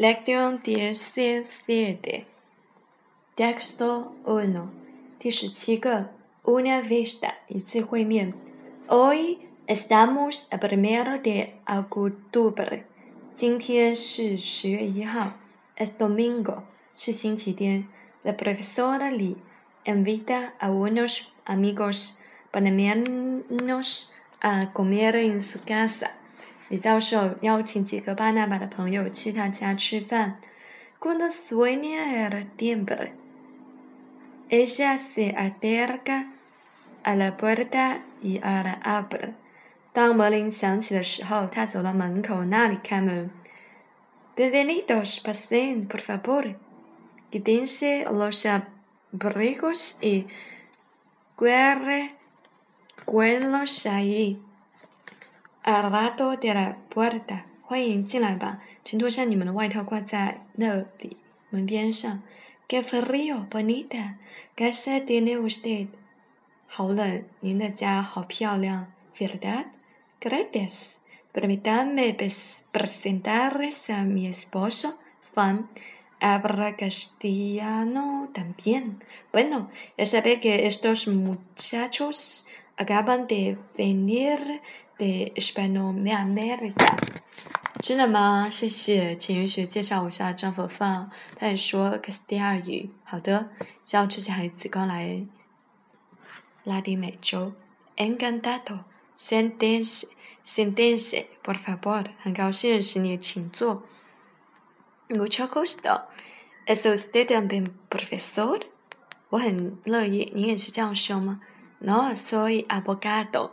Lección 17 Texto 1 17 Una vista Hoy estamos a primero de octubre. es domingo. La profesora Lee invita a unos amigos panameños a comer en su casa. 李教授邀请几个巴拿马的朋友去他家吃饭。Good s v e n i n g e v e r y b o d e Esas es aterga. a l a b r t a y alabre. 当门铃响起的时候，他走到门口那里开门。Bienvenidos, pasen, por favor. Quédense los abrigos y guerre guenlos a l í al lado de la puerta qué frío, bonita, casa tiene usted verdad Gracias. Permítame presentarles a mi esposo, Fan. Habla castellano también. Bueno, ya sabe que estos muchachos acaban de venir 对，西班牙美，america，真的吗？谢谢，请允许介绍我下张国放，他也说 c 斯蒂亚语。好的，像这些孩子刚来拉丁美洲。Encantado，sentense，sentense，profesor，很高兴认识你，请坐。Mucha gusto，estudiante ben profesor，我很乐意，你也是这样说吗？No soy abogado。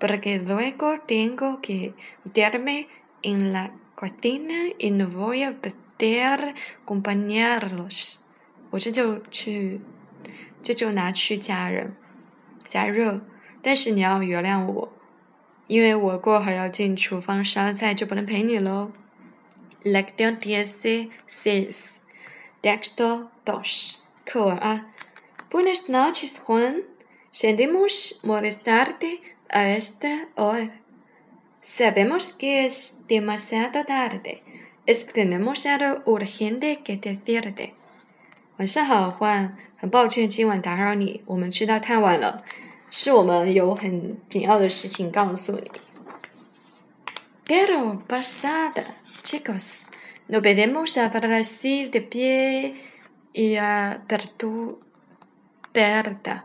porque luego tengo que meterme en la c o t i n a y no voy a poder acompañarlos。我这就去，这就拿去加热，加热。但是你要原谅我，因为我过会儿要进厨房烧菜，就不能陪你喽。La que te hace feliz, de estos dos. ¿Por qué no quieres cuando queremos molestarte? a esta hora. Sabemos que es demasiado tarde. Es que tenemos algo urgente que decirte. 晚上好，欢，很抱歉今晚打扰你，我们知道太晚了，是我们有很紧要的事情告诉你。Pero pasada, chicos, no podemos hablar Brasil de pie y a Pertu, Berta.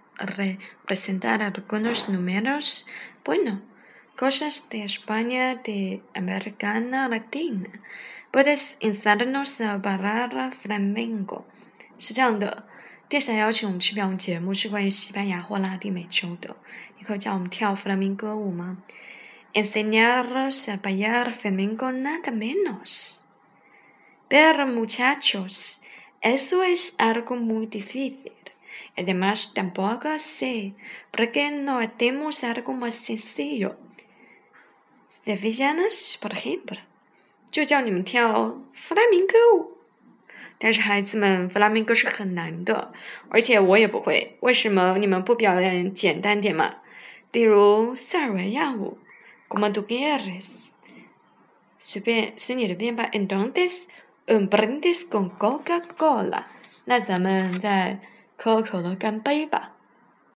representar algunos números, bueno, cosas de España, de americana, Latina. Puedes instarnos a barrar flamenco. Enseñaros a bailar flamenco nada menos. Pero muchachos, eso es algo muy difícil. además tampoco sé, ¿por qué no tenemos algo más sencillo? De fiestas, por ejemplo, 就叫你们跳弗拉明戈舞，但是孩子们，弗拉明戈是很难的，而且我也不会。为什么你们不表演简单点嘛？例如塞尔维亚舞，como tú quieres，随便，随你的便吧。Entonces, un brindis con Coca-Cola。那咱们再。可口可乐，干杯吧！